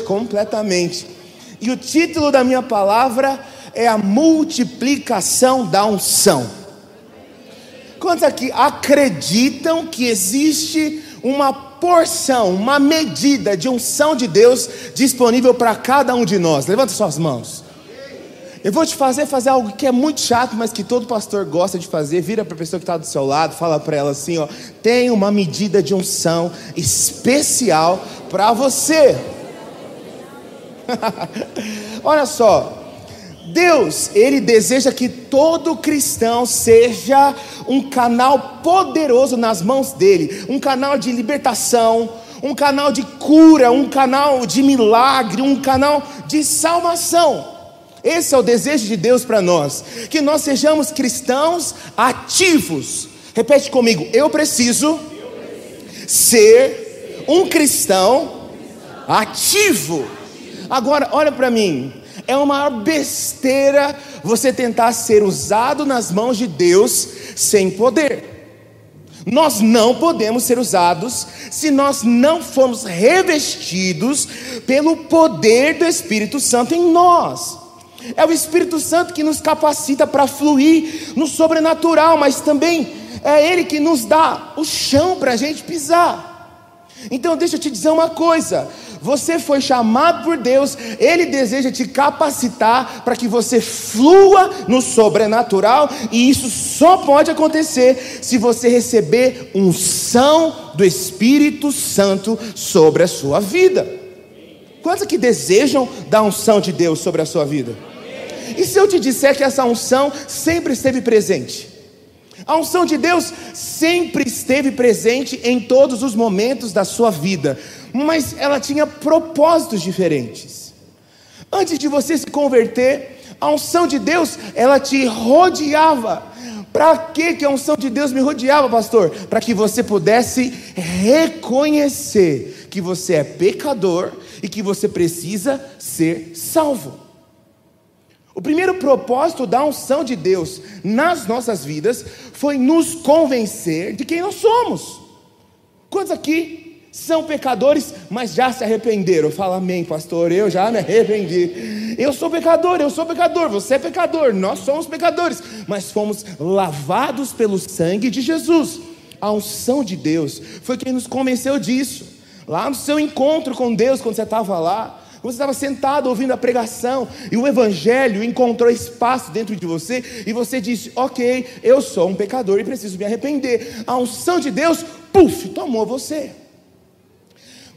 completamente. E o título da minha palavra é a multiplicação da unção. Quantos aqui acreditam que existe uma porção, uma medida de unção de Deus disponível para cada um de nós? Levanta suas mãos. Eu vou te fazer fazer algo que é muito chato, mas que todo pastor gosta de fazer. Vira para a pessoa que está do seu lado, fala para ela assim: ó, tem uma medida de unção especial para você. Olha só, Deus, Ele deseja que todo cristão seja um canal poderoso nas mãos dele, um canal de libertação, um canal de cura, um canal de milagre, um canal de salvação. Esse é o desejo de Deus para nós, que nós sejamos cristãos ativos. Repete comigo, eu preciso ser um cristão ativo. Agora, olha para mim, é uma besteira você tentar ser usado nas mãos de Deus sem poder. Nós não podemos ser usados se nós não formos revestidos pelo poder do Espírito Santo em nós. É o Espírito Santo que nos capacita para fluir no sobrenatural, mas também é Ele que nos dá o chão para a gente pisar. Então, deixa eu te dizer uma coisa: você foi chamado por Deus, Ele deseja te capacitar para que você flua no sobrenatural, e isso só pode acontecer se você receber unção do Espírito Santo sobre a sua vida. Quantos que desejam da unção de Deus sobre a sua vida? E se eu te disser que essa unção sempre esteve presente? A unção de Deus sempre esteve presente em todos os momentos da sua vida, mas ela tinha propósitos diferentes. Antes de você se converter, a unção de Deus, ela te rodeava. Para que a unção de Deus me rodeava, pastor? Para que você pudesse reconhecer que você é pecador e que você precisa ser salvo. O primeiro propósito da unção de Deus nas nossas vidas foi nos convencer de quem nós somos. Quantos aqui são pecadores, mas já se arrependeram? Fala amém, pastor. Eu já me arrependi. Eu sou pecador, eu sou pecador, você é pecador, nós somos pecadores, mas fomos lavados pelo sangue de Jesus. A unção de Deus foi quem nos convenceu disso. Lá no seu encontro com Deus, quando você estava lá, você estava sentado ouvindo a pregação e o Evangelho encontrou espaço dentro de você e você disse: Ok, eu sou um pecador e preciso me arrepender. A unção de Deus, puf, tomou você.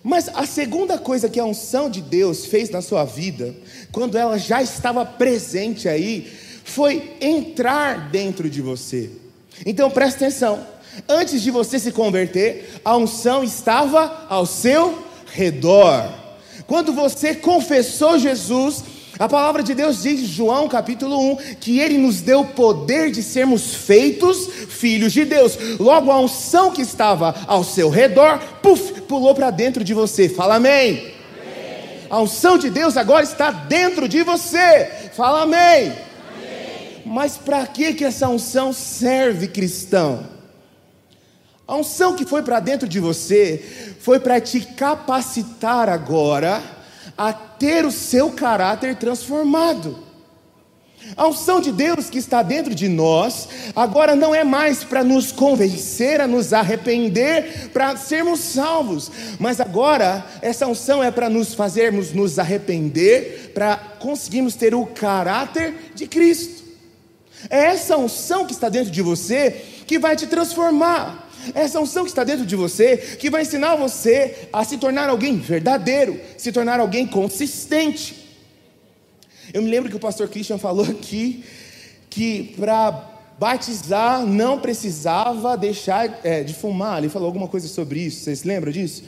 Mas a segunda coisa que a unção de Deus fez na sua vida, quando ela já estava presente aí, foi entrar dentro de você. Então presta atenção: antes de você se converter, a unção estava ao seu redor. Quando você confessou Jesus, a palavra de Deus diz em João capítulo 1 que ele nos deu o poder de sermos feitos filhos de Deus. Logo a unção que estava ao seu redor, puf, pulou para dentro de você. Fala amém. amém. A unção de Deus agora está dentro de você. Fala amém. amém. Mas para que que essa unção serve, cristão? A unção que foi para dentro de você foi para te capacitar agora a ter o seu caráter transformado. A unção de Deus que está dentro de nós, agora não é mais para nos convencer a nos arrepender, para sermos salvos, mas agora essa unção é para nos fazermos nos arrepender, para conseguirmos ter o caráter de Cristo. É essa unção que está dentro de você que vai te transformar. Essa unção que está dentro de você, que vai ensinar você a se tornar alguém verdadeiro, se tornar alguém consistente. Eu me lembro que o pastor Christian falou aqui que para batizar não precisava deixar é, de fumar. Ele falou alguma coisa sobre isso. Vocês lembram disso?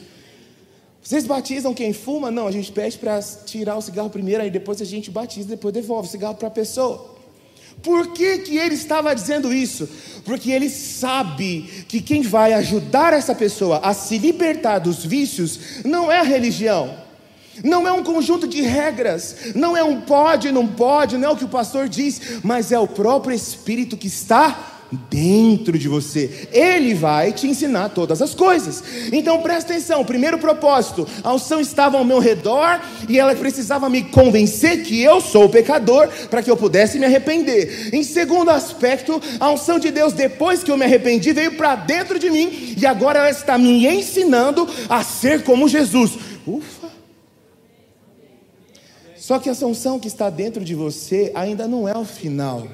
Vocês batizam quem fuma? Não, a gente pede para tirar o cigarro primeiro, aí depois a gente batiza, depois devolve o cigarro para a pessoa. Por que, que ele estava dizendo isso? Porque ele sabe que quem vai ajudar essa pessoa a se libertar dos vícios não é a religião, não é um conjunto de regras, não é um pode, não pode, não é o que o pastor diz, mas é o próprio Espírito que está dentro de você. Ele vai te ensinar todas as coisas. Então presta atenção: primeiro propósito, a unção estava ao meu redor e ela precisava me convencer que eu sou pecador para que eu pudesse me arrepender. Em segundo aspecto, a unção de Deus, depois que eu me arrependi, veio para dentro de mim e agora ela está me ensinando a ser como Jesus. Ufa! Só que essa unção que está dentro de você ainda não é o final.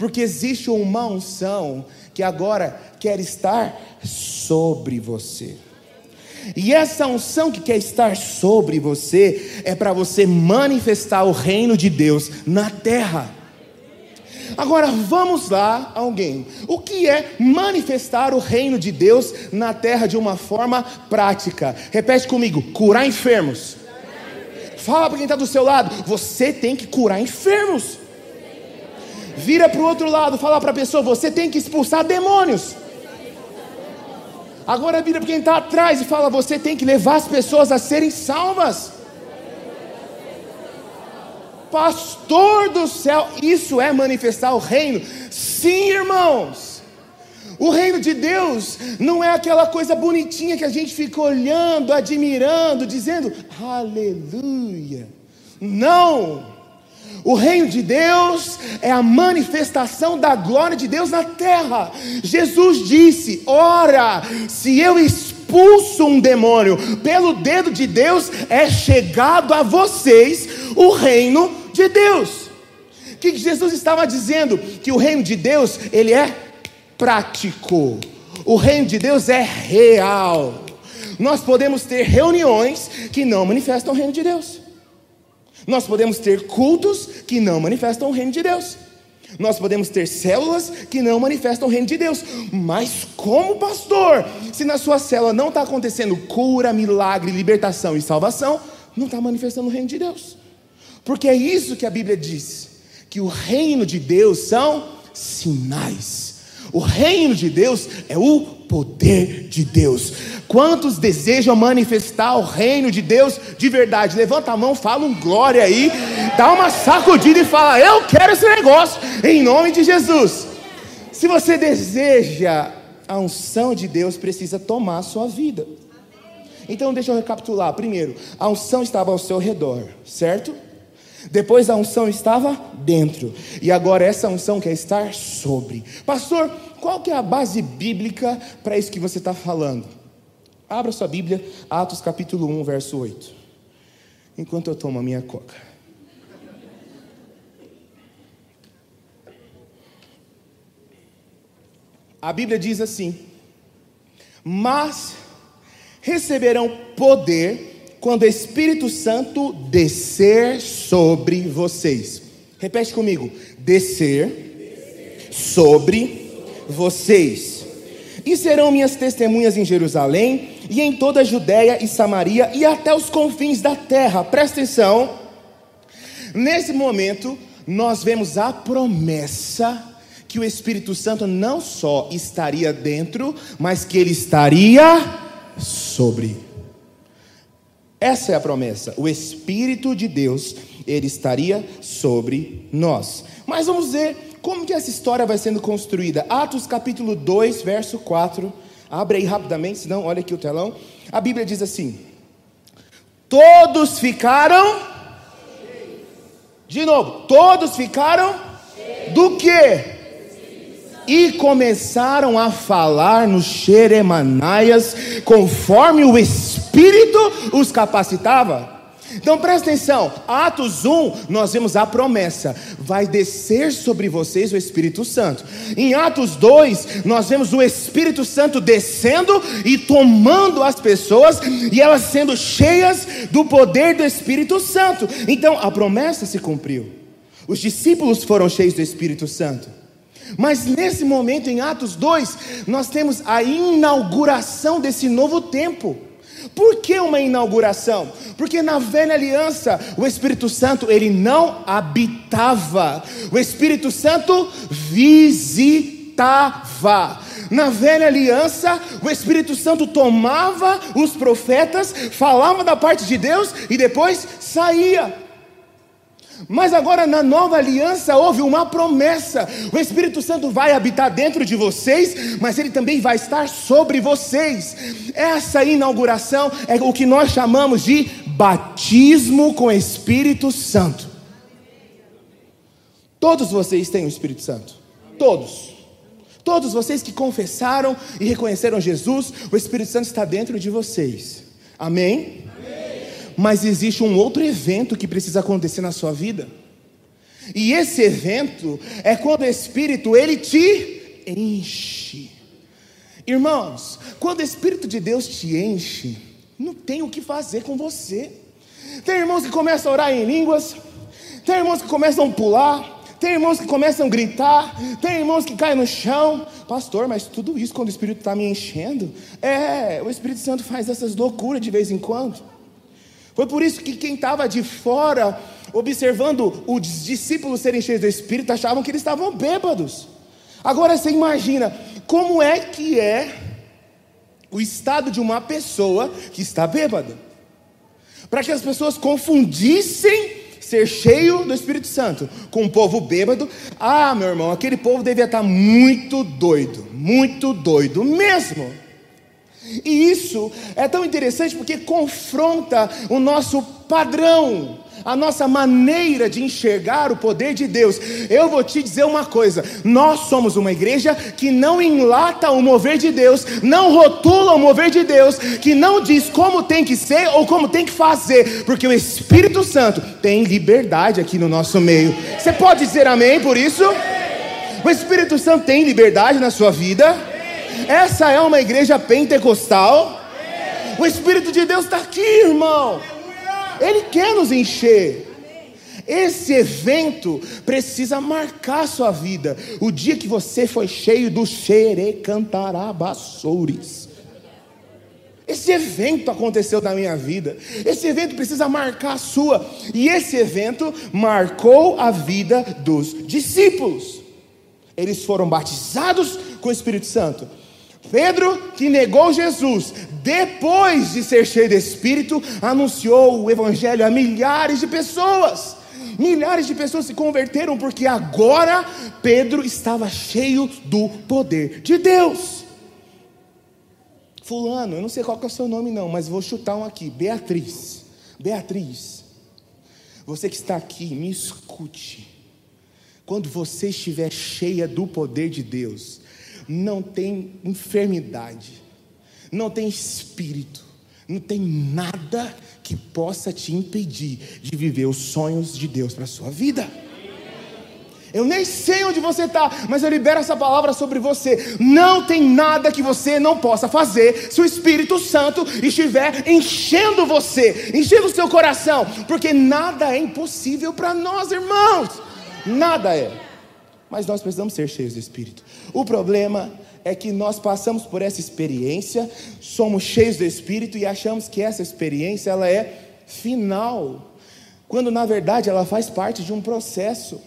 Porque existe uma unção que agora quer estar sobre você. E essa unção que quer estar sobre você é para você manifestar o reino de Deus na terra. Agora vamos lá, alguém. O que é manifestar o reino de Deus na terra de uma forma prática? Repete comigo: curar enfermos Fala para quem está do seu lado: você tem que curar enfermos. Vira para o outro lado, fala para a pessoa: você tem que expulsar demônios. Agora vira para quem está atrás e fala: você tem que levar as pessoas a serem salvas. Pastor do céu, isso é manifestar o reino? Sim, irmãos. O reino de Deus não é aquela coisa bonitinha que a gente fica olhando, admirando, dizendo aleluia. Não! O reino de Deus é a manifestação da glória de Deus na terra. Jesus disse: Ora, se eu expulso um demônio pelo dedo de Deus, é chegado a vocês o reino de Deus. O que Jesus estava dizendo? Que o reino de Deus, ele é prático. O reino de Deus é real. Nós podemos ter reuniões que não manifestam o reino de Deus. Nós podemos ter cultos que não manifestam o reino de Deus. Nós podemos ter células que não manifestam o reino de Deus. Mas como pastor, se na sua célula não está acontecendo cura, milagre, libertação e salvação, não está manifestando o reino de Deus. Porque é isso que a Bíblia diz: que o reino de Deus são sinais. O reino de Deus é o poder de Deus. Quantos desejam manifestar o reino de Deus de verdade? Levanta a mão, fala um glória aí, dá uma sacudida e fala: Eu quero esse negócio, em nome de Jesus. Se você deseja a unção de Deus, precisa tomar a sua vida. Então, deixa eu recapitular. Primeiro, a unção estava ao seu redor, certo? Depois a unção estava dentro. E agora essa unção quer estar sobre. Pastor, qual que é a base bíblica para isso que você está falando? Abra sua Bíblia, Atos capítulo 1, verso 8. Enquanto eu tomo a minha coca. A Bíblia diz assim: Mas receberão poder quando o Espírito Santo descer sobre vocês. Repete comigo: descer sobre vocês. E serão minhas testemunhas em Jerusalém e em toda a Judéia e Samaria e até os confins da terra. Presta atenção. Nesse momento, nós vemos a promessa que o Espírito Santo não só estaria dentro, mas que ele estaria sobre. Essa é a promessa. O Espírito de Deus, ele estaria sobre nós. Mas vamos ver como que essa história vai sendo construída. Atos capítulo 2, verso 4. Abre aí rapidamente, senão olha aqui o telão. A Bíblia diz assim: Todos ficaram De novo, todos ficaram do que? E começaram a falar nos xeremanaias, conforme o Espírito os capacitava. Então presta atenção, Atos 1, nós vemos a promessa: vai descer sobre vocês o Espírito Santo. Em Atos 2, nós vemos o Espírito Santo descendo e tomando as pessoas e elas sendo cheias do poder do Espírito Santo. Então a promessa se cumpriu. Os discípulos foram cheios do Espírito Santo. Mas nesse momento, em Atos 2, nós temos a inauguração desse novo tempo. Por que uma inauguração? Porque na velha aliança o Espírito Santo ele não habitava, o Espírito Santo visitava. Na velha aliança, o Espírito Santo tomava os profetas, falava da parte de Deus e depois saía. Mas agora na nova aliança houve uma promessa: o Espírito Santo vai habitar dentro de vocês, mas ele também vai estar sobre vocês. Essa inauguração é o que nós chamamos de batismo com Espírito Santo. Todos vocês têm o Espírito Santo. Todos. Todos vocês que confessaram e reconheceram Jesus, o Espírito Santo está dentro de vocês. Amém? Mas existe um outro evento que precisa acontecer na sua vida. E esse evento é quando o Espírito ele te enche. Irmãos, quando o Espírito de Deus te enche, não tem o que fazer com você. Tem irmãos que começam a orar em línguas, tem irmãos que começam a pular, tem irmãos que começam a gritar, tem irmãos que caem no chão. Pastor, mas tudo isso quando o Espírito está me enchendo? É, o Espírito Santo faz essas loucuras de vez em quando. Foi por isso que quem estava de fora, observando os discípulos serem cheios do Espírito, achavam que eles estavam bêbados. Agora você imagina, como é que é o estado de uma pessoa que está bêbada? Para que as pessoas confundissem ser cheio do Espírito Santo com um povo bêbado. Ah, meu irmão, aquele povo devia estar muito doido, muito doido mesmo. E isso é tão interessante porque confronta o nosso padrão, a nossa maneira de enxergar o poder de Deus. Eu vou te dizer uma coisa: nós somos uma igreja que não enlata o mover de Deus, não rotula o mover de Deus, que não diz como tem que ser ou como tem que fazer, porque o Espírito Santo tem liberdade aqui no nosso meio. Você pode dizer amém por isso? O Espírito Santo tem liberdade na sua vida. Essa é uma igreja pentecostal. O Espírito de Deus está aqui, irmão. Ele quer nos encher. Esse evento precisa marcar sua vida. O dia que você foi cheio do xerecantarabassores. Esse evento aconteceu na minha vida. Esse evento precisa marcar a sua. E esse evento marcou a vida dos discípulos. Eles foram batizados com o Espírito Santo. Pedro, que negou Jesus, depois de ser cheio de Espírito, anunciou o Evangelho a milhares de pessoas. Milhares de pessoas se converteram porque agora Pedro estava cheio do poder de Deus. Fulano, eu não sei qual é o seu nome, não, mas vou chutar um aqui: Beatriz. Beatriz, você que está aqui, me escute. Quando você estiver cheia do poder de Deus, não tem enfermidade, não tem espírito, não tem nada que possa te impedir de viver os sonhos de Deus para a sua vida. Eu nem sei onde você está, mas eu libero essa palavra sobre você. Não tem nada que você não possa fazer se o Espírito Santo estiver enchendo você, enchendo o seu coração, porque nada é impossível para nós, irmãos. Nada é mas nós precisamos ser cheios do Espírito. O problema é que nós passamos por essa experiência, somos cheios do Espírito e achamos que essa experiência ela é final, quando na verdade ela faz parte de um processo.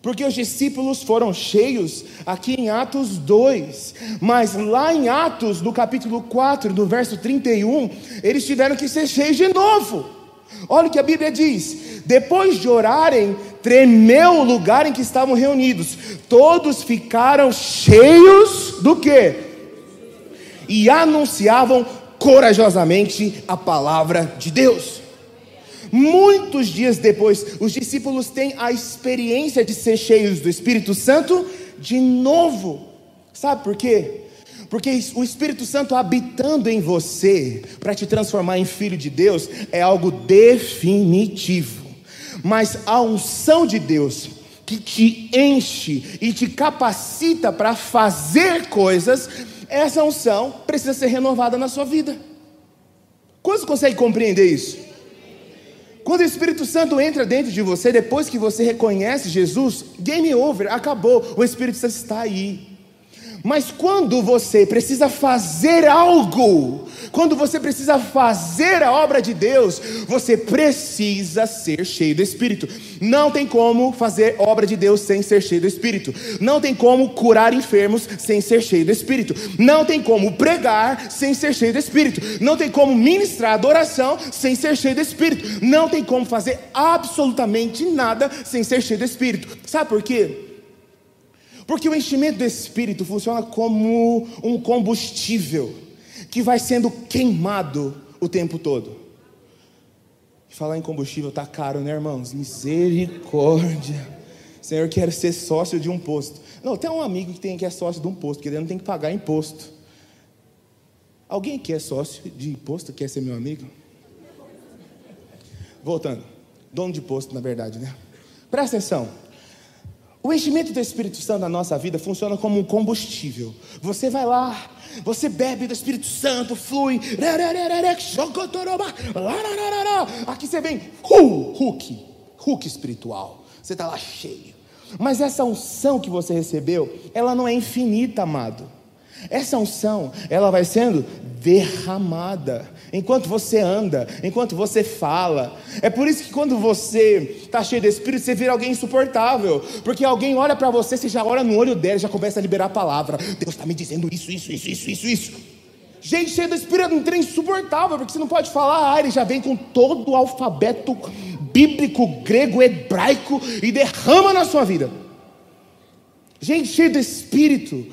Porque os discípulos foram cheios aqui em Atos 2, mas lá em Atos, no capítulo 4, no verso 31, eles tiveram que ser cheios de novo. Olha o que a Bíblia diz: depois de orarem, tremeu o lugar em que estavam reunidos, todos ficaram cheios do que? E anunciavam corajosamente a palavra de Deus. Muitos dias depois, os discípulos têm a experiência de ser cheios do Espírito Santo de novo. Sabe por quê? Porque o Espírito Santo habitando em você para te transformar em filho de Deus é algo definitivo. Mas a unção de Deus que te enche e te capacita para fazer coisas, essa unção precisa ser renovada na sua vida. Quantos conseguem compreender isso? Quando o Espírito Santo entra dentro de você, depois que você reconhece Jesus, game over, acabou. O Espírito Santo está aí. Mas quando você precisa fazer algo, quando você precisa fazer a obra de Deus, você precisa ser cheio do Espírito. Não tem como fazer obra de Deus sem ser cheio do Espírito. Não tem como curar enfermos sem ser cheio do Espírito. Não tem como pregar sem ser cheio do Espírito. Não tem como ministrar adoração sem ser cheio do Espírito. Não tem como fazer absolutamente nada sem ser cheio do Espírito. Sabe por quê? Porque o enchimento do Espírito funciona como um combustível que vai sendo queimado o tempo todo. Falar em combustível está caro, né, irmãos? Misericórdia. Senhor, quero ser sócio de um posto. Não, tem um amigo que, tem, que é sócio de um posto, que ele não tem que pagar imposto. Alguém que é sócio de imposto quer ser meu amigo? Voltando. Dono de posto, na verdade, né? Presta atenção. O enchimento do Espírito Santo na nossa vida funciona como um combustível. Você vai lá, você bebe do Espírito Santo, flui. Aqui você vem, uh, Hulk, Hulk espiritual. Você está lá cheio. Mas essa unção que você recebeu, ela não é infinita, amado. Essa unção, ela vai sendo derramada enquanto você anda, enquanto você fala. É por isso que quando você está cheio de Espírito, você vira alguém insuportável, porque alguém olha para você, você já olha no olho dela já começa a liberar a palavra. Deus está me dizendo isso, isso, isso, isso, isso, isso. Gente cheia do Espírito é um trem insuportável, porque você não pode falar, ah, ele já vem com todo o alfabeto bíblico, grego, hebraico e derrama na sua vida. Gente cheia do Espírito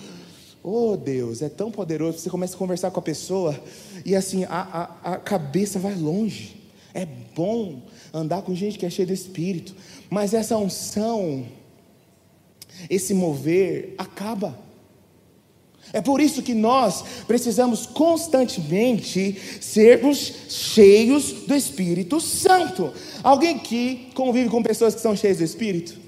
Oh Deus, é tão poderoso. Você começa a conversar com a pessoa e assim a, a, a cabeça vai longe. É bom andar com gente que é cheia de espírito, mas essa unção, esse mover, acaba. É por isso que nós precisamos constantemente sermos cheios do Espírito Santo. Alguém que convive com pessoas que são cheias do Espírito?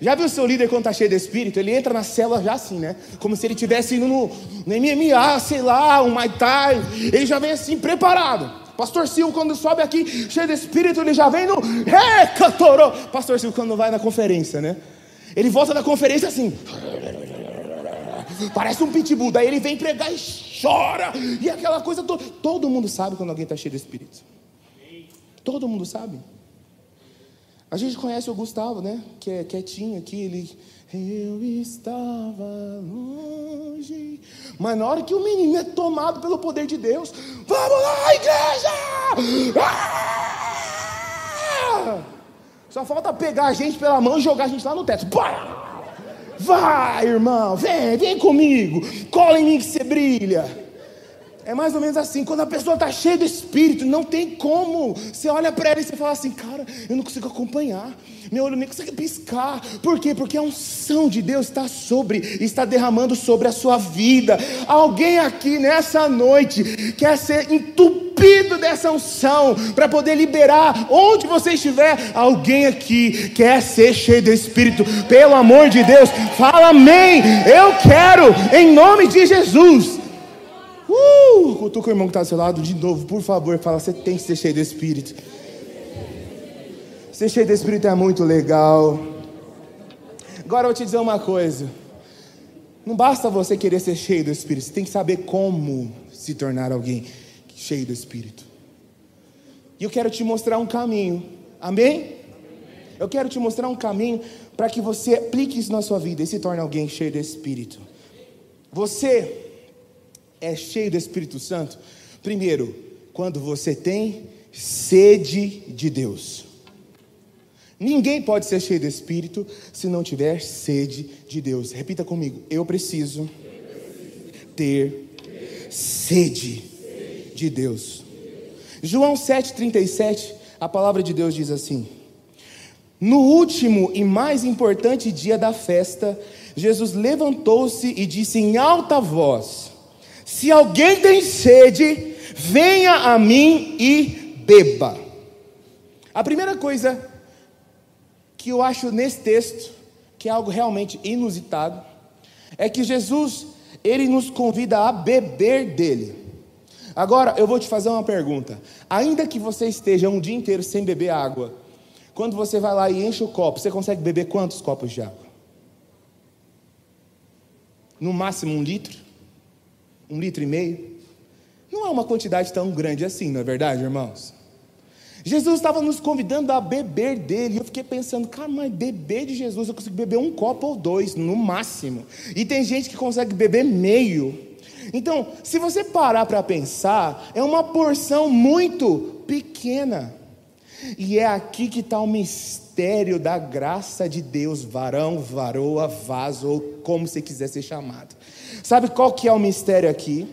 Já viu o seu líder quando está cheio de espírito? Ele entra na célula já assim, né? Como se ele estivesse indo no, no MMA, sei lá, um Muay Thai. Ele já vem assim, preparado. Pastor Silvio, quando sobe aqui, cheio de espírito, ele já vem no. Cantorou! Pastor Silvio, quando vai na conferência, né? Ele volta da conferência assim. Parece um pitbull. Daí ele vem pregar e chora. E aquela coisa toda. Todo mundo sabe quando alguém está cheio de espírito. Todo mundo sabe. A gente conhece o Gustavo, né? Que é quietinho aqui, ele. Eu estava longe. Mas na hora que o menino é tomado pelo poder de Deus, vamos lá, igreja! Ah! Só falta pegar a gente pela mão e jogar a gente lá no teto. Vai, irmão, vem, vem comigo. Cola em mim que você brilha. É mais ou menos assim, quando a pessoa está cheia do espírito, não tem como. Você olha para ela e você fala assim, cara, eu não consigo acompanhar. Meu olho nem consegue piscar. Por quê? Porque a unção de Deus está sobre, está derramando sobre a sua vida. Alguém aqui nessa noite quer ser entupido dessa unção para poder liberar onde você estiver. Alguém aqui quer ser cheio do Espírito. Pelo amor de Deus, fala amém. Eu quero, em nome de Jesus. Uh! Cutuca o irmão que está do seu lado de novo, por favor. Fala, você tem que ser cheio do Espírito. Ser cheio do Espírito é muito legal. Agora eu vou te dizer uma coisa. Não basta você querer ser cheio do Espírito, você tem que saber como se tornar alguém cheio do Espírito. E eu quero te mostrar um caminho. Amém? Eu quero te mostrar um caminho para que você aplique isso na sua vida e se torne alguém cheio do Espírito. Você é cheio do Espírito Santo? Primeiro, quando você tem sede de Deus. Ninguém pode ser cheio do Espírito se não tiver sede de Deus. Repita comigo: eu preciso ter sede de Deus. João 7,37, a palavra de Deus diz assim: No último e mais importante dia da festa, Jesus levantou-se e disse em alta voz: se alguém tem sede, venha a mim e beba. A primeira coisa que eu acho nesse texto, que é algo realmente inusitado, é que Jesus, ele nos convida a beber dele. Agora, eu vou te fazer uma pergunta. Ainda que você esteja um dia inteiro sem beber água, quando você vai lá e enche o copo, você consegue beber quantos copos de água? No máximo um litro? Um litro e meio? Não é uma quantidade tão grande assim, não é verdade, irmãos? Jesus estava nos convidando a beber dele. Eu fiquei pensando, cara, mas beber de Jesus, eu consigo beber um copo ou dois, no máximo. E tem gente que consegue beber meio. Então, se você parar para pensar, é uma porção muito pequena. E é aqui que está o mistério da graça de Deus, varão, varoa, vaso, ou como você quiser ser chamado. Sabe qual que é o mistério aqui?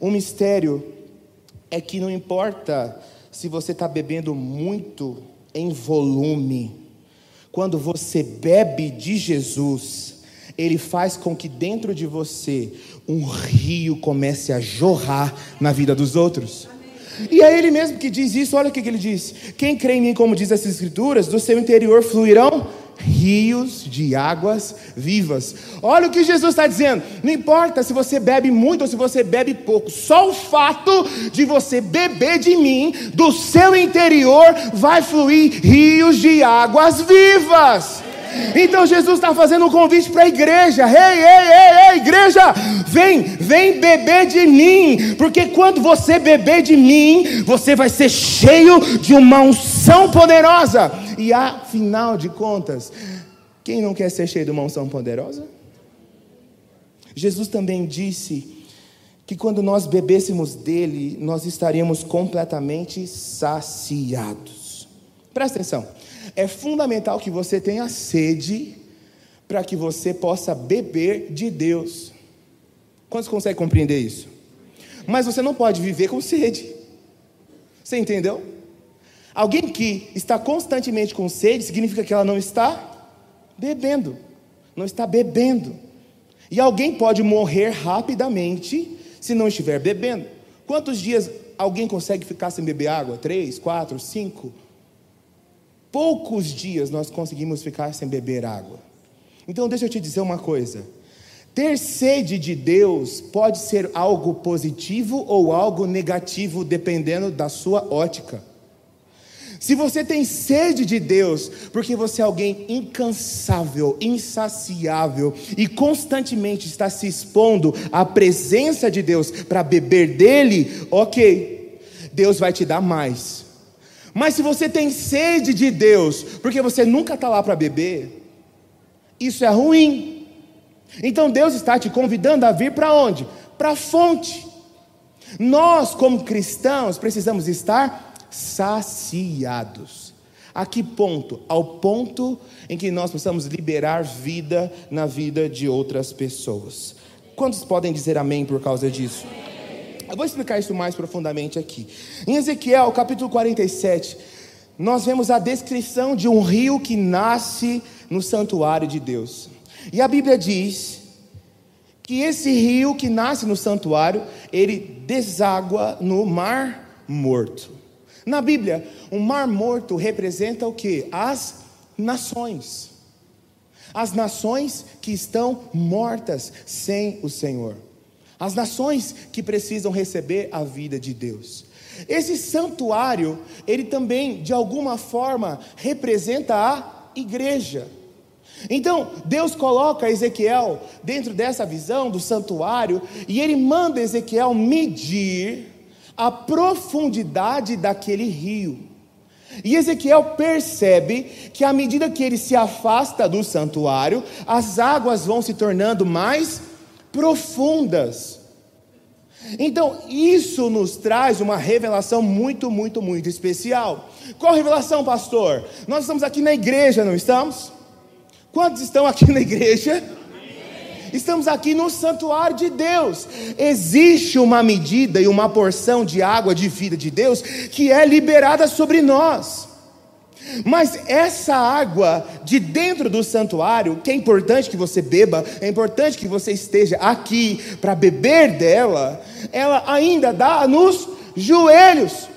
O mistério é que não importa se você está bebendo muito em volume, quando você bebe de Jesus, Ele faz com que dentro de você um rio comece a jorrar na vida dos outros. E é Ele mesmo que diz isso, olha o que, Ele diz: Quem crê em mim, como diz as Escrituras, do seu interior fluirão rios de águas vivas. Olha o que Jesus está dizendo. Não importa se você bebe muito ou se você bebe pouco, só o fato de você beber de mim, do seu interior vai fluir rios de águas vivas. Então Jesus está fazendo um convite para a igreja: ei, ei, ei, ei, igreja, vem, vem beber de mim, porque quando você beber de mim, você vai ser cheio de uma unção poderosa. E afinal de contas, quem não quer ser cheio de uma unção poderosa? Jesus também disse que quando nós bebêssemos dele, nós estaríamos completamente saciados. Presta atenção. É fundamental que você tenha sede para que você possa beber de Deus. Quantos conseguem compreender isso? Mas você não pode viver com sede. Você entendeu? Alguém que está constantemente com sede significa que ela não está bebendo. Não está bebendo. E alguém pode morrer rapidamente se não estiver bebendo. Quantos dias alguém consegue ficar sem beber água? Três, quatro, cinco? Poucos dias nós conseguimos ficar sem beber água. Então, deixa eu te dizer uma coisa. Ter sede de Deus pode ser algo positivo ou algo negativo, dependendo da sua ótica. Se você tem sede de Deus, porque você é alguém incansável, insaciável e constantemente está se expondo à presença de Deus para beber dele, ok, Deus vai te dar mais. Mas se você tem sede de Deus, porque você nunca está lá para beber, isso é ruim. Então Deus está te convidando a vir para onde? Para a fonte. Nós, como cristãos, precisamos estar saciados. A que ponto? Ao ponto em que nós possamos liberar vida na vida de outras pessoas. Quantos podem dizer amém por causa disso? Eu vou explicar isso mais profundamente aqui. Em Ezequiel, capítulo 47, nós vemos a descrição de um rio que nasce no santuário de Deus. E a Bíblia diz que esse rio que nasce no santuário, ele deságua no mar morto. Na Bíblia, o mar morto representa o que? As nações. As nações que estão mortas sem o Senhor as nações que precisam receber a vida de Deus. Esse santuário, ele também, de alguma forma, representa a igreja. Então, Deus coloca Ezequiel dentro dessa visão do santuário e ele manda Ezequiel medir a profundidade daquele rio. E Ezequiel percebe que à medida que ele se afasta do santuário, as águas vão se tornando mais profundas. Então, isso nos traz uma revelação muito, muito, muito especial. Qual revelação, pastor? Nós estamos aqui na igreja, não estamos? Quantos estão aqui na igreja? Estamos aqui no santuário de Deus. Existe uma medida e uma porção de água de vida de Deus que é liberada sobre nós. Mas essa água de dentro do santuário, que é importante que você beba, é importante que você esteja aqui para beber dela, ela ainda dá nos joelhos.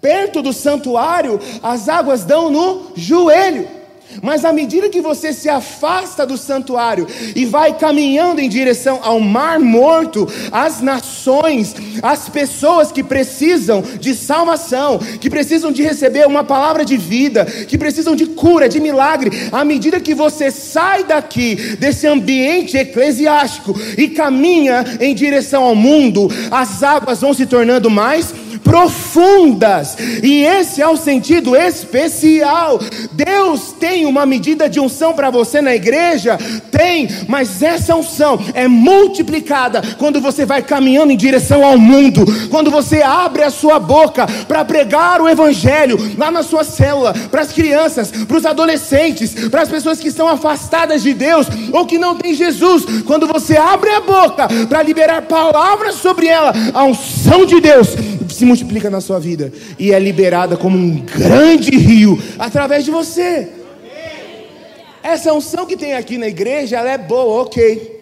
Perto do santuário, as águas dão no joelho. Mas à medida que você se afasta do santuário e vai caminhando em direção ao Mar Morto, as nações, as pessoas que precisam de salvação, que precisam de receber uma palavra de vida, que precisam de cura, de milagre, à medida que você sai daqui, desse ambiente eclesiástico e caminha em direção ao mundo, as águas vão se tornando mais profundas, e esse é o sentido especial. Deus tem uma medida de unção para você na igreja? Tem, mas essa unção é multiplicada quando você vai caminhando em direção ao mundo, quando você abre a sua boca para pregar o Evangelho lá na sua célula, para as crianças, para os adolescentes, para as pessoas que estão afastadas de Deus ou que não têm Jesus, quando você abre a boca para liberar palavras sobre ela, a unção de Deus se multiplica na sua vida e é liberada como um grande rio através de você. Essa unção que tem aqui na igreja, ela é boa, ok.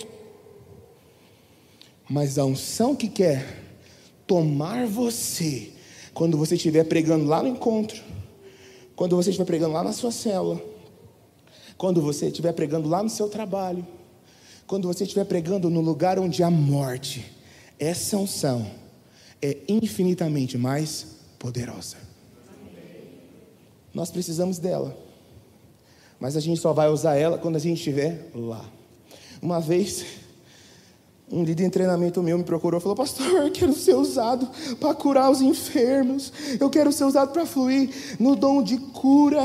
Mas a unção que quer tomar você, quando você estiver pregando lá no encontro, quando você estiver pregando lá na sua célula, quando você estiver pregando lá no seu trabalho, quando você estiver pregando no lugar onde há morte, essa unção é infinitamente mais poderosa. Nós precisamos dela, mas a gente só vai usar ela quando a gente estiver lá. Uma vez, um líder em treinamento meu me procurou e falou: Pastor, eu quero ser usado para curar os enfermos, eu quero ser usado para fluir no dom de cura,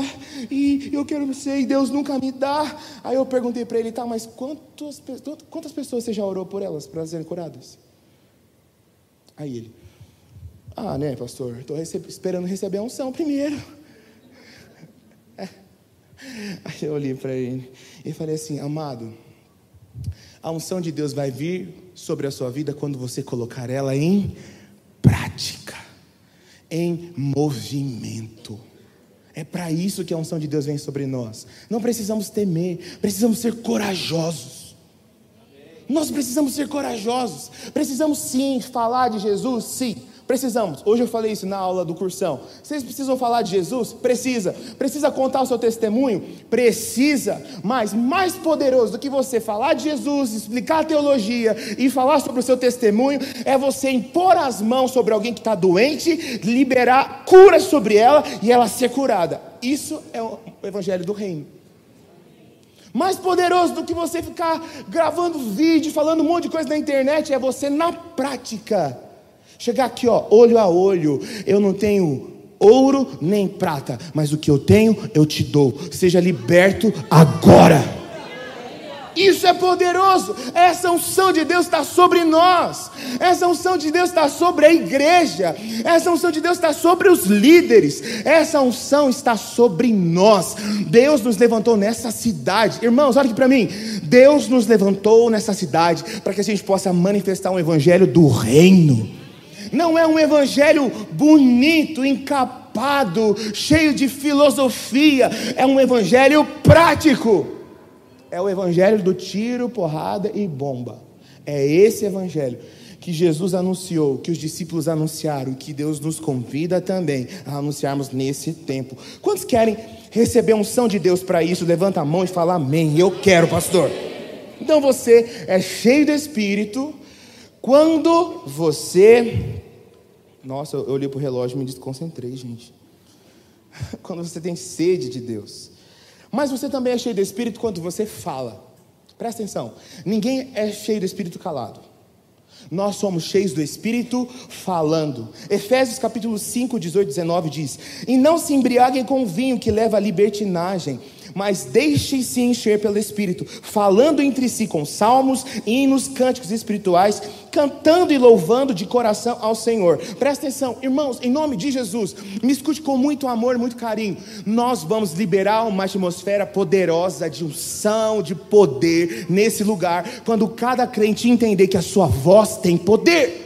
e eu quero ser, e Deus nunca me dá. Aí eu perguntei para ele: Tá, mas quantas, quantas pessoas você já orou por elas para serem curadas? Aí ele: ah, né, pastor? Estou receb esperando receber a unção primeiro. É. Aí eu olhei para ele e falei assim: amado, a unção de Deus vai vir sobre a sua vida quando você colocar ela em prática, em movimento. É para isso que a unção de Deus vem sobre nós. Não precisamos temer, precisamos ser corajosos. Nós precisamos ser corajosos. Precisamos sim falar de Jesus, sim. Precisamos. Hoje eu falei isso na aula do cursão. Vocês precisam falar de Jesus? Precisa. Precisa contar o seu testemunho? Precisa. Mas mais poderoso do que você falar de Jesus, explicar a teologia e falar sobre o seu testemunho é você impor as mãos sobre alguém que está doente, liberar cura sobre ela e ela ser curada. Isso é o evangelho do reino. Mais poderoso do que você ficar gravando vídeo, falando um monte de coisa na internet, é você na prática Chegar aqui, ó, olho a olho. Eu não tenho ouro nem prata, mas o que eu tenho eu te dou. Seja liberto agora. Isso é poderoso. Essa unção de Deus está sobre nós. Essa unção de Deus está sobre a igreja. Essa unção de Deus está sobre os líderes. Essa unção está sobre nós. Deus nos levantou nessa cidade. Irmãos, olha aqui para mim. Deus nos levantou nessa cidade para que a gente possa manifestar um evangelho do reino não é um evangelho bonito, encapado, cheio de filosofia, é um evangelho prático. É o evangelho do tiro, porrada e bomba. É esse evangelho que Jesus anunciou, que os discípulos anunciaram, que Deus nos convida também a anunciarmos nesse tempo. Quantos querem receber unção de Deus para isso? Levanta a mão e fala amém. Eu quero, pastor. Então você é cheio do Espírito quando você nossa, eu olhei para o relógio e me desconcentrei, gente. Quando você tem sede de Deus. Mas você também é cheio do Espírito quando você fala. Presta atenção. Ninguém é cheio do Espírito calado. Nós somos cheios do Espírito falando. Efésios capítulo 5, 18, 19 diz: E não se embriaguem com vinho que leva à libertinagem mas deixem-se encher pelo Espírito, falando entre si com salmos, hinos, cânticos espirituais, cantando e louvando de coração ao Senhor. Presta atenção, irmãos, em nome de Jesus, me escute com muito amor, muito carinho. Nós vamos liberar uma atmosfera poderosa de unção, de poder nesse lugar, quando cada crente entender que a sua voz tem poder.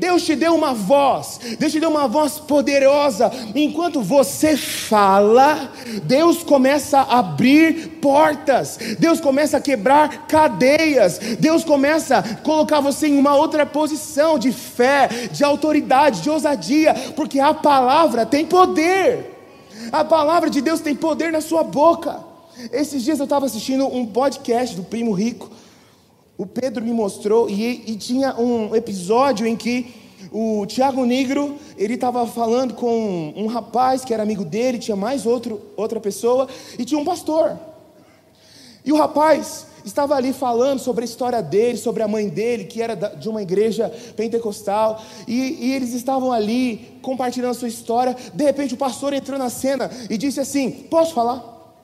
Deus te deu uma voz, Deus te deu uma voz poderosa. Enquanto você fala, Deus começa a abrir portas, Deus começa a quebrar cadeias, Deus começa a colocar você em uma outra posição de fé, de autoridade, de ousadia, porque a palavra tem poder. A palavra de Deus tem poder na sua boca. Esses dias eu estava assistindo um podcast do Primo Rico. O Pedro me mostrou e, e tinha um episódio em que o Tiago Negro ele estava falando com um rapaz que era amigo dele, tinha mais outro, outra pessoa e tinha um pastor. E o rapaz estava ali falando sobre a história dele, sobre a mãe dele, que era de uma igreja pentecostal, e, e, eles estavam ali compartilhando a sua história. De repente, o pastor entrou na cena e disse assim: Posso falar?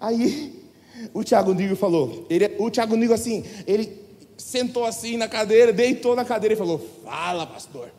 Aí o Tiago Nigo falou, ele, o Tiago Nigo assim, ele sentou assim na cadeira, deitou na cadeira e falou: Fala, pastor.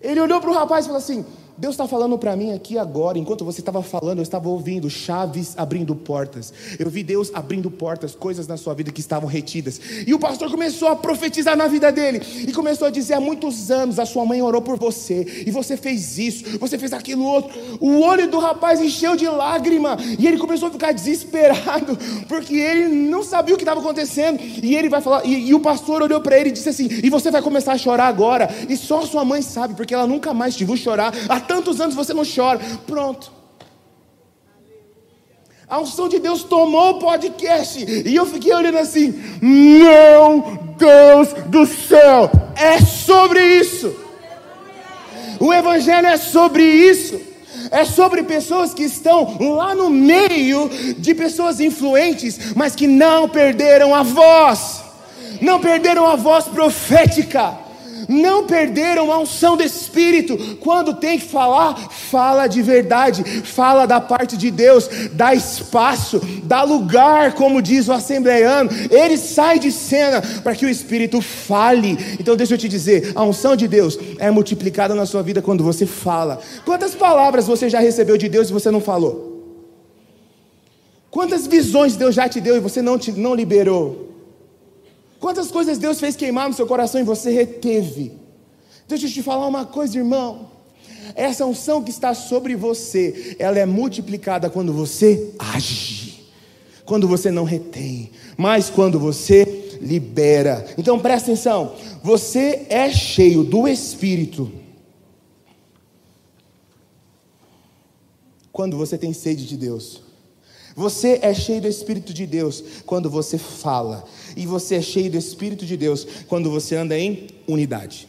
Ele olhou para o rapaz e falou assim: Deus está falando para mim aqui agora, enquanto você estava falando, eu estava ouvindo chaves abrindo portas. Eu vi Deus abrindo portas, coisas na sua vida que estavam retidas. E o pastor começou a profetizar na vida dele e começou a dizer: há muitos anos a sua mãe orou por você e você fez isso, você fez aquilo outro. O olho do rapaz encheu de lágrima e ele começou a ficar desesperado porque ele não sabia o que estava acontecendo. E ele vai falar, e, e o pastor olhou para ele e disse assim: e você vai começar a chorar agora. E só sua mãe sabe, porque ela nunca mais te viu chorar tantos anos você não chora. Pronto. A unção de Deus tomou o podcast. E eu fiquei olhando assim: Meu Deus do céu, é sobre isso. O Evangelho é sobre isso. É sobre pessoas que estão lá no meio de pessoas influentes, mas que não perderam a voz, não perderam a voz profética não perderam a unção do Espírito. Quando tem que falar, fala de verdade, fala da parte de Deus, dá espaço, dá lugar, como diz o assembleiano. Ele sai de cena para que o Espírito fale. Então, deixa eu te dizer: a unção de Deus é multiplicada na sua vida quando você fala. Quantas palavras você já recebeu de Deus e você não falou? Quantas visões Deus já te deu e você não, te, não liberou? Quantas coisas Deus fez queimar no seu coração e você reteve? Deixa eu te falar uma coisa, irmão. Essa unção que está sobre você, ela é multiplicada quando você age, quando você não retém, mas quando você libera. Então presta atenção: você é cheio do Espírito quando você tem sede de Deus. Você é cheio do Espírito de Deus quando você fala, e você é cheio do Espírito de Deus quando você anda em unidade.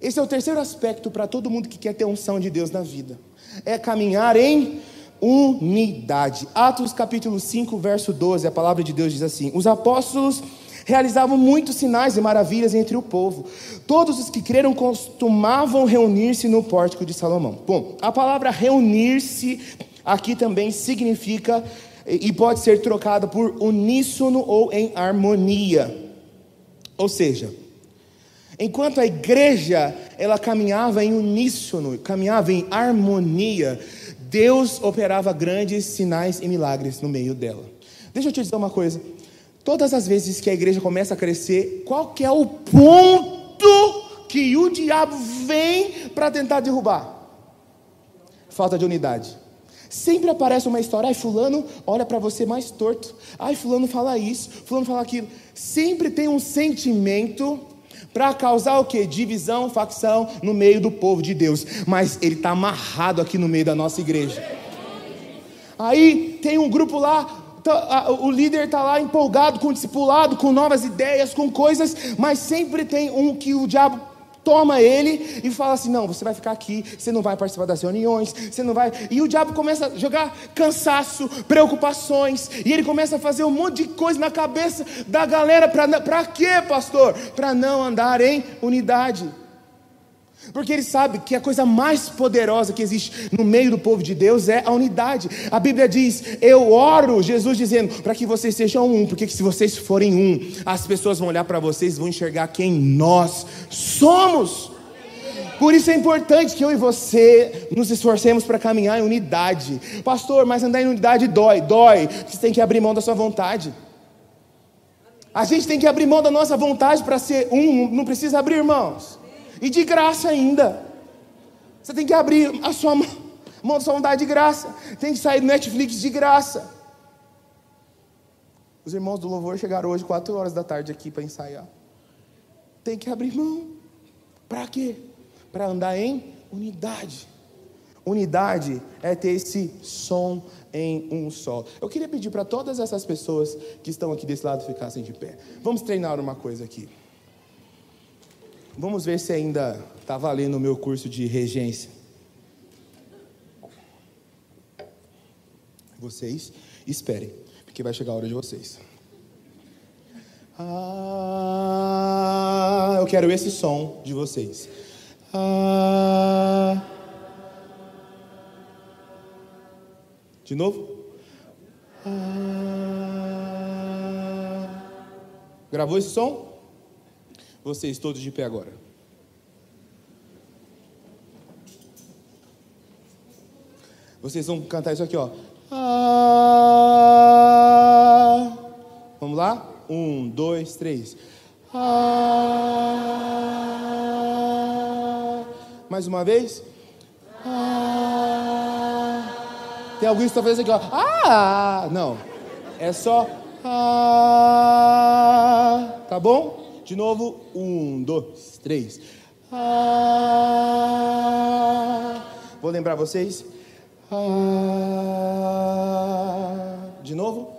Esse é o terceiro aspecto para todo mundo que quer ter unção de Deus na vida: é caminhar em unidade. Atos capítulo 5, verso 12, a palavra de Deus diz assim: Os apóstolos realizavam muitos sinais e maravilhas entre o povo. Todos os que creram costumavam reunir-se no pórtico de Salomão. Bom, a palavra reunir-se aqui também significa e pode ser trocada por uníssono ou em harmonia. Ou seja, enquanto a igreja ela caminhava em uníssono, caminhava em harmonia, Deus operava grandes sinais e milagres no meio dela. Deixa eu te dizer uma coisa. Todas as vezes que a igreja começa a crescer, qual que é o ponto que o diabo vem para tentar derrubar? Falta de unidade. Sempre aparece uma história, ai fulano olha para você mais torto, ai fulano fala isso, fulano fala aquilo. Sempre tem um sentimento para causar o que? Divisão, facção no meio do povo de Deus. Mas ele está amarrado aqui no meio da nossa igreja. Aí tem um grupo lá, tá, o líder está lá empolgado com o discipulado, com novas ideias, com coisas, mas sempre tem um que o diabo toma ele e fala assim: não, você vai ficar aqui, você não vai participar das reuniões, você não vai. E o diabo começa a jogar cansaço, preocupações, e ele começa a fazer um monte de coisa na cabeça da galera. Para quê, pastor? Para não andar em unidade. Porque ele sabe que a coisa mais poderosa que existe no meio do povo de Deus é a unidade. A Bíblia diz: Eu oro, Jesus dizendo, para que vocês sejam um, porque se vocês forem um, as pessoas vão olhar para vocês e vão enxergar quem nós somos. Por isso é importante que eu e você nos esforcemos para caminhar em unidade. Pastor, mas andar em unidade dói, dói. Você tem que abrir mão da sua vontade. A gente tem que abrir mão da nossa vontade para ser um, não precisa abrir, irmãos. E de graça ainda. Você tem que abrir a sua mão, mão da sua vontade de graça. Tem que sair do Netflix de graça. Os irmãos do louvor chegaram hoje, 4 horas da tarde, aqui para ensaiar. Tem que abrir mão. Para quê? Para andar em unidade. unidade é ter esse som em um só. Eu queria pedir para todas essas pessoas que estão aqui desse lado ficassem de pé. Vamos treinar uma coisa aqui. Vamos ver se ainda está valendo o meu curso de regência. Vocês esperem, porque vai chegar a hora de vocês. Ah, eu quero esse som de vocês. Ah, de novo. Ah, gravou esse som? Vocês todos de pé agora. Vocês vão cantar isso aqui, ó. Ah, vamos lá? Um, dois, três. Ah, mais uma vez. Ah, tem alguém que está fazendo aqui, ó. Ah, não. É só. Ah, tá bom? De novo, um, dois, três. Ah, vou lembrar vocês. Ah, de novo.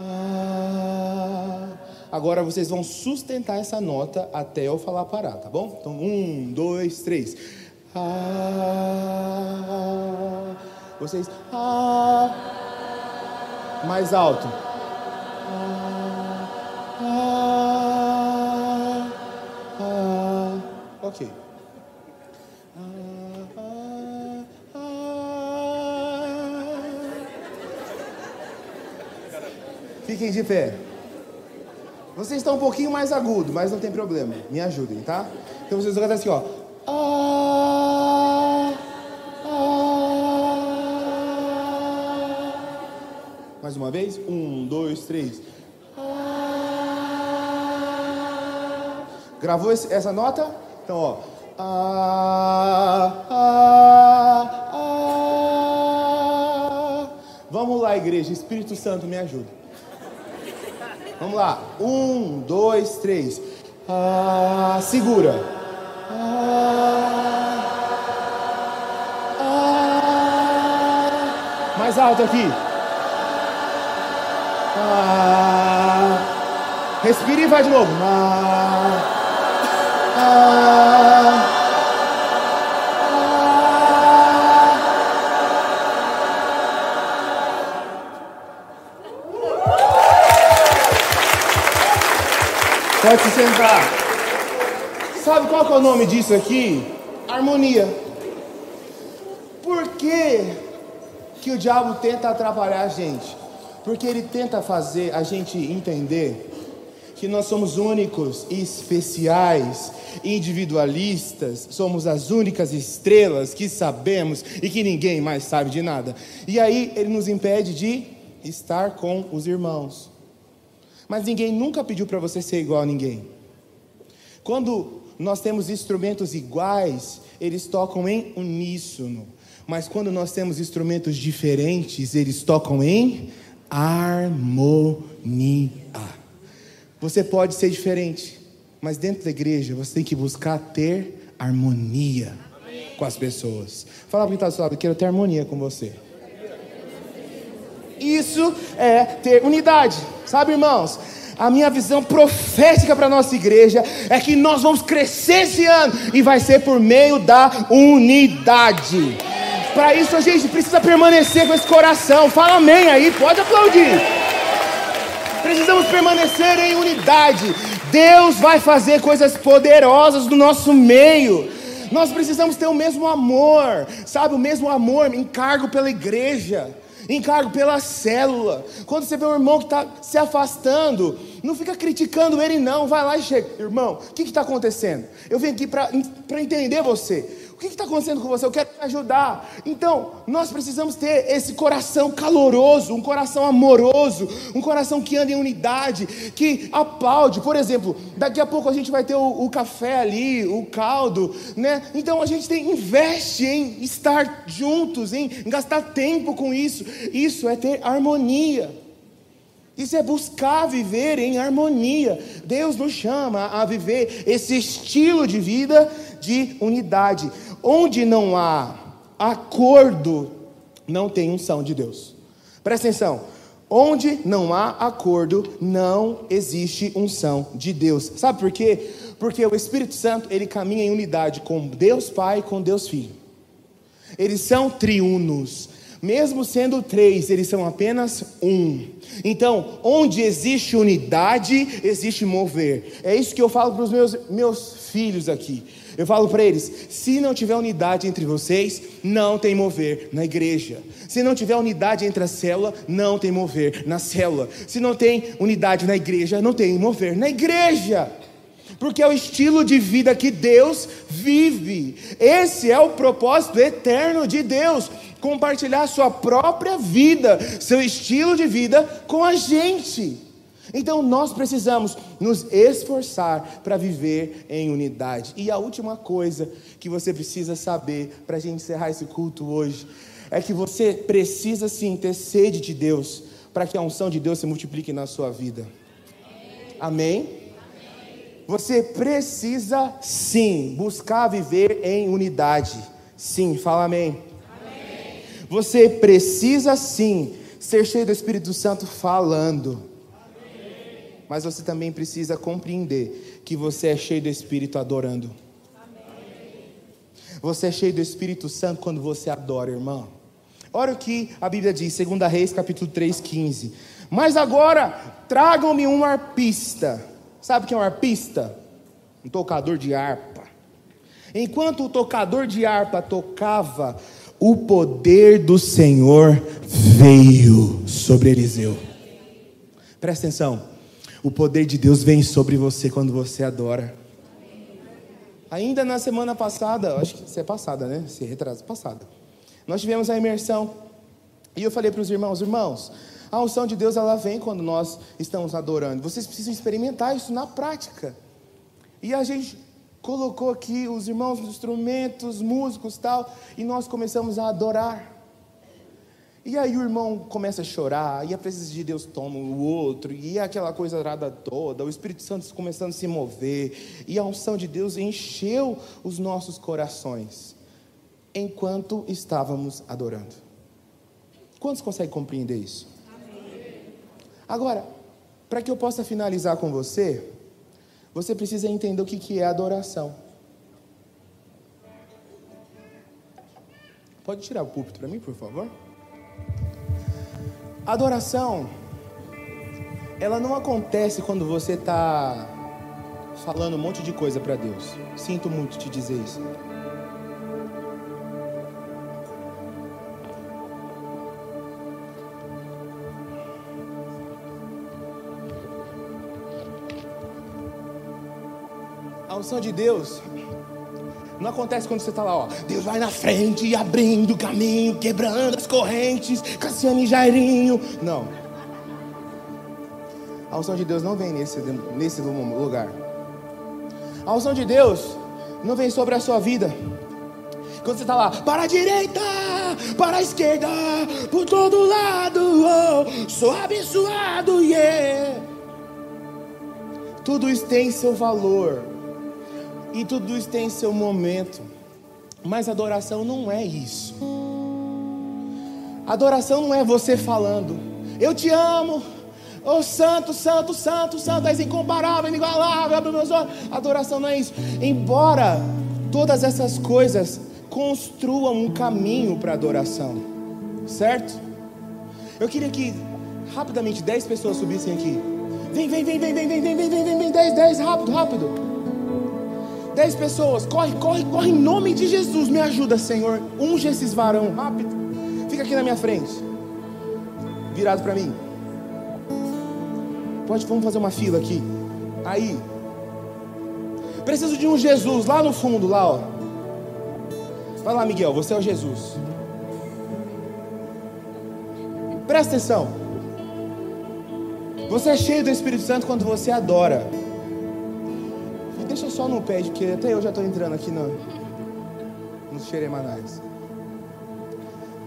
Ah, agora vocês vão sustentar essa nota até eu falar parar, tá bom? Então, um, dois, três. Ah, vocês. Ah, mais alto. Ok. Fiquem de pé. Vocês estão um pouquinho mais agudo, mas não tem problema. Me ajudem, tá? Então vocês vão cantar assim, ó. Mais uma vez. Um, dois, três. Gravou essa nota? Então, ó. Ah, ah, ah. Vamos lá, igreja. Espírito Santo, me ajuda. Vamos lá. Um, dois, três. Ah, segura. Ah, ah. Mais alto aqui. Ah, respira e vai de novo. Ah, Pode se sentar. Sabe qual é o nome disso aqui? Harmonia. Por que, que o diabo tenta atrapalhar a gente? Porque ele tenta fazer a gente entender que nós somos únicos especiais, individualistas, somos as únicas estrelas que sabemos e que ninguém mais sabe de nada. E aí ele nos impede de estar com os irmãos. Mas ninguém nunca pediu para você ser igual a ninguém. Quando nós temos instrumentos iguais, eles tocam em uníssono. Mas quando nós temos instrumentos diferentes, eles tocam em harmonia. Você pode ser diferente, mas dentro da igreja você tem que buscar ter harmonia Amém. com as pessoas. Fala para quem está do seu lado, quero ter harmonia com você. Isso é ter unidade, sabe, irmãos? A minha visão profética para a nossa igreja é que nós vamos crescer esse ano e vai ser por meio da unidade. Para isso a gente precisa permanecer com esse coração. Fala amém aí, pode aplaudir. Precisamos permanecer em unidade. Deus vai fazer coisas poderosas no nosso meio. Nós precisamos ter o mesmo amor, sabe? O mesmo amor, encargo pela igreja, encargo pela célula. Quando você vê um irmão que está se afastando, não fica criticando ele, não. Vai lá e chega, irmão, o que está acontecendo? Eu vim aqui para entender você. O que está acontecendo com você? Eu quero te ajudar. Então, nós precisamos ter esse coração caloroso, um coração amoroso, um coração que anda em unidade, que aplaude. Por exemplo, daqui a pouco a gente vai ter o, o café ali, o caldo, né? Então a gente tem, investe em estar juntos, em gastar tempo com isso. Isso é ter harmonia. Isso é buscar viver em harmonia. Deus nos chama a viver esse estilo de vida de unidade. Onde não há acordo, não tem unção de Deus. Presta atenção. Onde não há acordo, não existe unção de Deus. Sabe por quê? Porque o Espírito Santo, ele caminha em unidade com Deus Pai e com Deus Filho. Eles são triunos. Mesmo sendo três, eles são apenas um. Então, onde existe unidade, existe mover. É isso que eu falo para os meus, meus filhos aqui. Eu falo para eles: se não tiver unidade entre vocês, não tem mover na igreja. Se não tiver unidade entre a célula, não tem mover na célula. Se não tem unidade na igreja, não tem mover na igreja. Porque é o estilo de vida que Deus vive. Esse é o propósito eterno de Deus compartilhar sua própria vida, seu estilo de vida com a gente. Então nós precisamos nos esforçar para viver em unidade. E a última coisa que você precisa saber para a gente encerrar esse culto hoje é que você precisa sim ter sede de Deus para que a unção de Deus se multiplique na sua vida. Amém? Você precisa sim buscar viver em unidade. Sim, fala amém. amém. Você precisa sim ser cheio do Espírito Santo falando mas você também precisa compreender que você é cheio do Espírito adorando. Você é cheio do Espírito Santo quando você adora, irmão. Olha o que a Bíblia diz, 2 Reis, capítulo 3, 15. Mas agora, tragam-me um arpista. Sabe o que é um arpista? Um tocador de harpa. Enquanto o tocador de harpa tocava, o poder do Senhor veio sobre Eliseu. Presta atenção. O poder de Deus vem sobre você quando você adora. Ainda na semana passada, acho que isso é passada, né? Se retrasa, passada. Nós tivemos a imersão. E eu falei para os irmãos, irmãos, a unção de Deus ela vem quando nós estamos adorando. Vocês precisam experimentar isso na prática. E a gente colocou aqui os irmãos dos instrumentos, músicos, tal, e nós começamos a adorar. E aí o irmão começa a chorar, e a presença de Deus toma o outro, e aquela coisa arada toda, o Espírito Santo começando a se mover, e a unção de Deus encheu os nossos corações, enquanto estávamos adorando. Quantos conseguem compreender isso? Agora, para que eu possa finalizar com você, você precisa entender o que é adoração. Pode tirar o púlpito para mim, por favor? Adoração, ela não acontece quando você está falando um monte de coisa para Deus. Sinto muito te dizer isso. Unção de Deus não acontece quando você está lá, ó. Deus vai na frente, abrindo o caminho, quebrando as correntes, Cassiano e Jairinho. Não. A unção de Deus não vem nesse, nesse lugar. A unção de Deus não vem sobre a sua vida. Quando você está lá, para a direita, para a esquerda, por todo lado, oh, sou abençoado, yeah. Tudo isso tem seu valor. E tudo isso tem seu momento. Mas adoração não é isso. Adoração não é você falando, eu te amo, oh santo, santo, santo, santo, és incomparável, inigualável, abre meus olhos. Adoração não é isso. Embora todas essas coisas construam um caminho para adoração, certo? Eu queria que rapidamente 10 pessoas subissem aqui. Vem, vem, vem, vem, vem, vem, vem, vem, vem, vem, vem, 10, 10, rápido, rápido. Dez pessoas, corre, corre, corre em nome de Jesus. Me ajuda, Senhor. Unge esses varão, rápido. Fica aqui na minha frente. Virado para mim. Pode, vamos fazer uma fila aqui. Aí. Preciso de um Jesus lá no fundo, lá, ó. Vai lá, Miguel, você é o Jesus. Presta atenção. Você é cheio do Espírito Santo quando você adora deixa só no pé, porque até eu já estou entrando aqui no, nos xeremanais.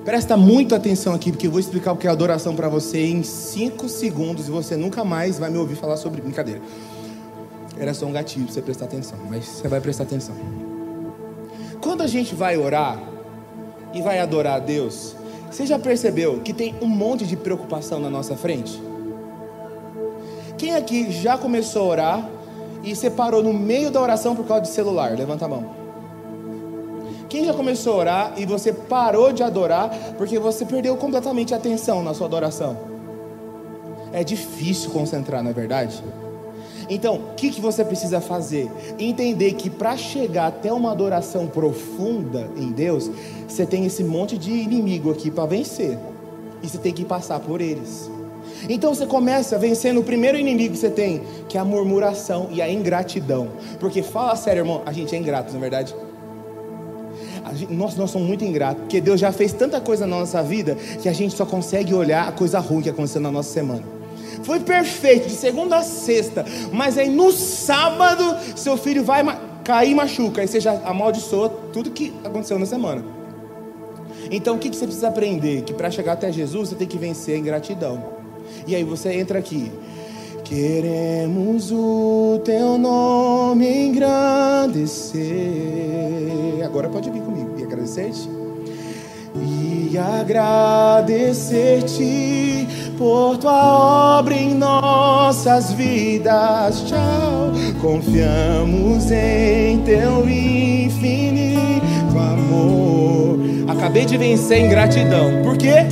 Presta muita atenção aqui, porque eu vou explicar o que é adoração para você em 5 segundos e você nunca mais vai me ouvir falar sobre brincadeira. Era só um gatilho para você prestar atenção, mas você vai prestar atenção. Quando a gente vai orar, e vai adorar a Deus, você já percebeu que tem um monte de preocupação na nossa frente? Quem aqui já começou a orar e separou no meio da oração por causa de celular? Levanta a mão. Quem já começou a orar e você parou de adorar porque você perdeu completamente a atenção na sua adoração? É difícil concentrar, não é verdade? Então, o que, que você precisa fazer? Entender que para chegar até uma adoração profunda em Deus, você tem esse monte de inimigo aqui para vencer. E você tem que passar por eles. Então você começa vencendo o primeiro inimigo que você tem, que é a murmuração e a ingratidão. Porque fala sério, irmão, a gente é ingrato, não é verdade? Gente, nós, nós somos muito ingratos, porque Deus já fez tanta coisa na nossa vida que a gente só consegue olhar a coisa ruim que aconteceu na nossa semana. Foi perfeito, de segunda a sexta. Mas aí no sábado, seu filho vai cair e machuca. Aí você já amaldiçoa tudo que aconteceu na semana. Então o que você precisa aprender? Que para chegar até Jesus você tem que vencer a ingratidão. E aí você entra aqui. Queremos o teu nome engrandecer. Agora pode vir comigo e agradecer-te. E agradecer-te por tua obra em nossas vidas. Tchau. Confiamos em teu infinito amor. Acabei de vencer em gratidão. Por quê?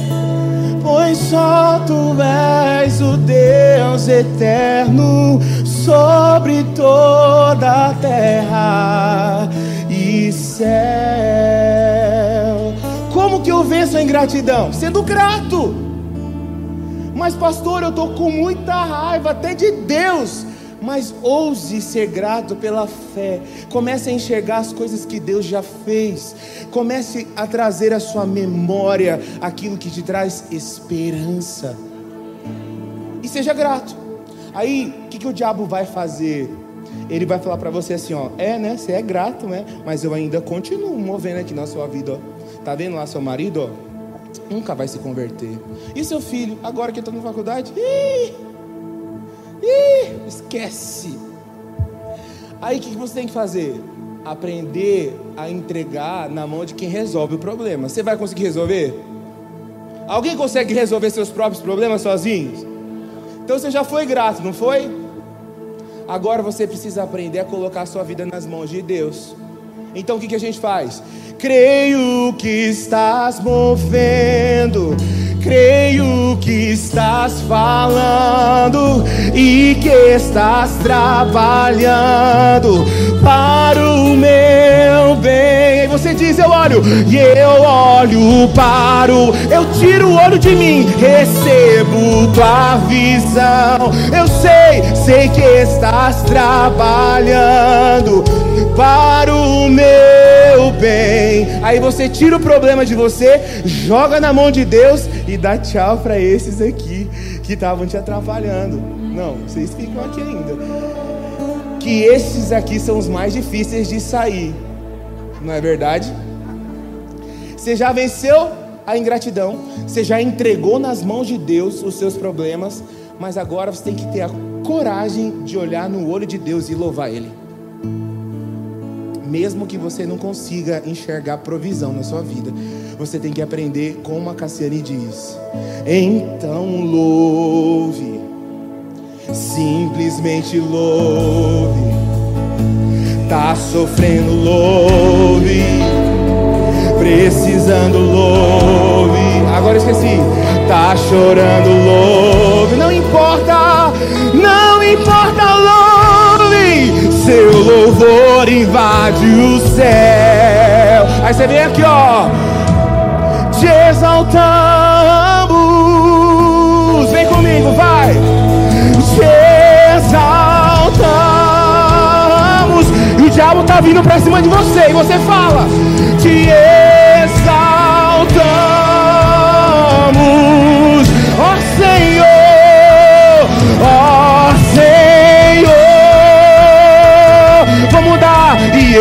Pois só tu és o Deus eterno sobre toda a terra e céu. Como que eu venço a ingratidão? Sendo grato. Mas, pastor, eu estou com muita raiva, até de Deus. Mas ouse ser grato pela fé. Comece a enxergar as coisas que Deus já fez. Comece a trazer à sua memória aquilo que te traz esperança. E seja grato. Aí, o que, que o diabo vai fazer? Ele vai falar para você assim, ó, é, né? Você é grato, né? Mas eu ainda continuo movendo aqui na sua vida, ó. Tá vendo lá seu marido, ó? nunca vai se converter. E seu filho, agora que está na faculdade? Ih, ih, esquece. Aí o que você tem que fazer? Aprender a entregar na mão de quem resolve o problema. Você vai conseguir resolver? Alguém consegue resolver seus próprios problemas sozinhos? Então você já foi grato, não foi? Agora você precisa aprender a colocar a sua vida nas mãos de Deus. Então o que, que a gente faz? Creio que estás movendo, creio que estás falando e que estás trabalhando para o meu bem. E você diz: Eu olho, e eu olho para o, eu tiro o olho de mim, recebo tua visão. Eu sei, sei que estás trabalhando para o bem. Aí você tira o problema de você, joga na mão de Deus e dá tchau para esses aqui que estavam te atrapalhando. Não, vocês ficam aqui ainda. Que esses aqui são os mais difíceis de sair. Não é verdade? Você já venceu a ingratidão, você já entregou nas mãos de Deus os seus problemas, mas agora você tem que ter a coragem de olhar no olho de Deus e louvar Ele mesmo que você não consiga enxergar provisão na sua vida, você tem que aprender como a Cassiane diz. Então louve, simplesmente louve. Tá sofrendo, louve. Precisando, louve. Agora esqueci. Tá chorando, louve. Não importa, não importa, louve. Seu louvor invade o céu. Aí você vem aqui, ó. Te exaltamos. Vem comigo, vai. Te exaltamos. E o diabo tá vindo pra cima de você. E você fala: Te exaltamos,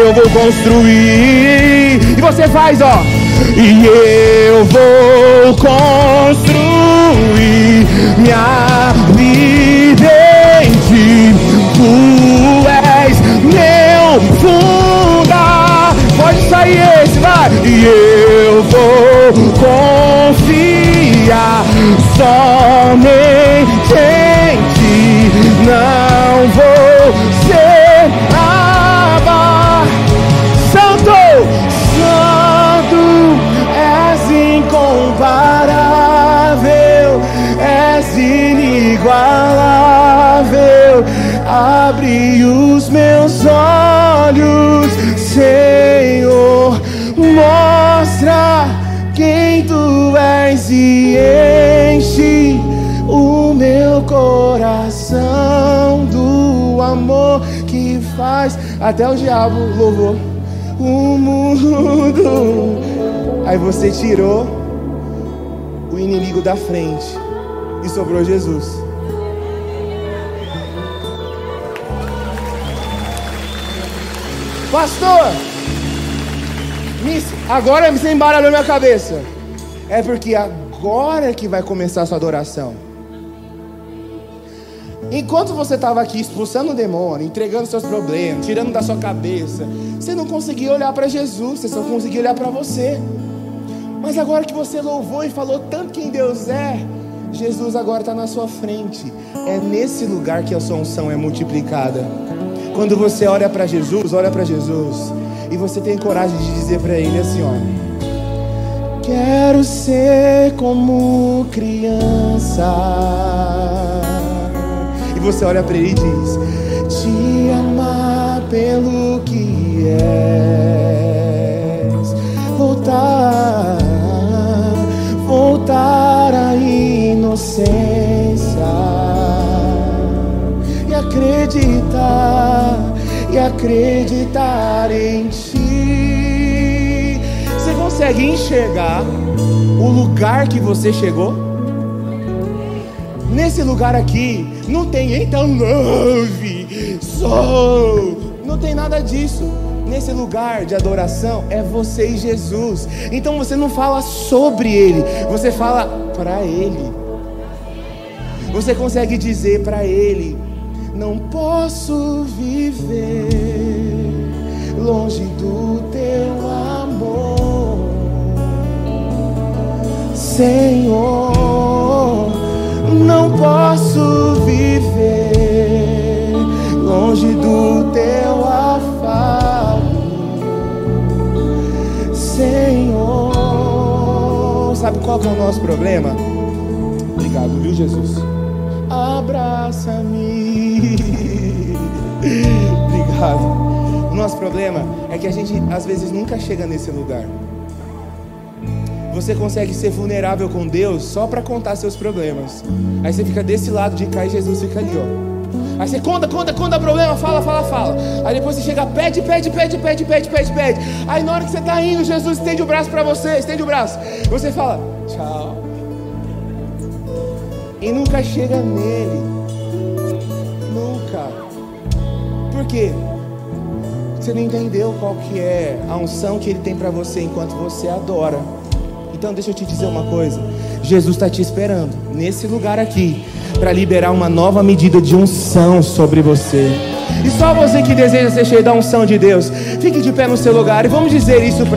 eu vou construir. E você faz, ó. E eu vou construir minha vida em ti. Tu és meu funda. Pode sair esse, vai. E eu vou confiar só nele. E enche o meu coração do amor que faz até o diabo louvou o mundo. Aí você tirou o inimigo da frente e sobrou Jesus. Pastor, agora você embaralhou minha cabeça. É porque agora que vai começar a sua adoração. Enquanto você estava aqui expulsando o demônio, entregando seus problemas, tirando da sua cabeça, você não conseguia olhar para Jesus, você só conseguia olhar para você. Mas agora que você louvou e falou tanto quem Deus é, Jesus agora está na sua frente. É nesse lugar que a sua unção é multiplicada. Quando você olha para Jesus, olha para Jesus e você tem coragem de dizer para Ele assim: ó, quero ser como criança. E você olha para Ele e diz: te amar pelo que és, voltar, voltar à inocência acreditar e acreditar em ti. Consegue enxergar o lugar que você chegou? Nesse lugar aqui não tem então love, sou, não tem nada disso. Nesse lugar de adoração é você e Jesus. Então você não fala sobre Ele, você fala para Ele. Você consegue dizer para Ele: não posso viver longe do teu amor, Senhor. Não posso viver longe do teu afago, Senhor. Sabe qual é o nosso problema? Obrigado, viu, Jesus? Abraça-me. Obrigado. O nosso problema é que a gente às vezes nunca chega nesse lugar. Você consegue ser vulnerável com Deus só para contar seus problemas. Aí você fica desse lado de cá e Jesus fica ali, ó. Aí você conta, conta, conta problema, fala, fala, fala. Aí depois você chega, pede, pede, pede, pede, pede, pede, pede. Aí na hora que você está indo, Jesus estende o braço para você, estende o braço. Você fala, tchau. E nunca chega nele. Nunca. Por quê? Você não entendeu qual que é a unção que ele tem para você enquanto você adora. Então deixa eu te dizer uma coisa. Jesus está te esperando nesse lugar aqui para liberar uma nova medida de unção sobre você. E só você que deseja ser cheio da unção de Deus, fique de pé no seu lugar e vamos dizer isso para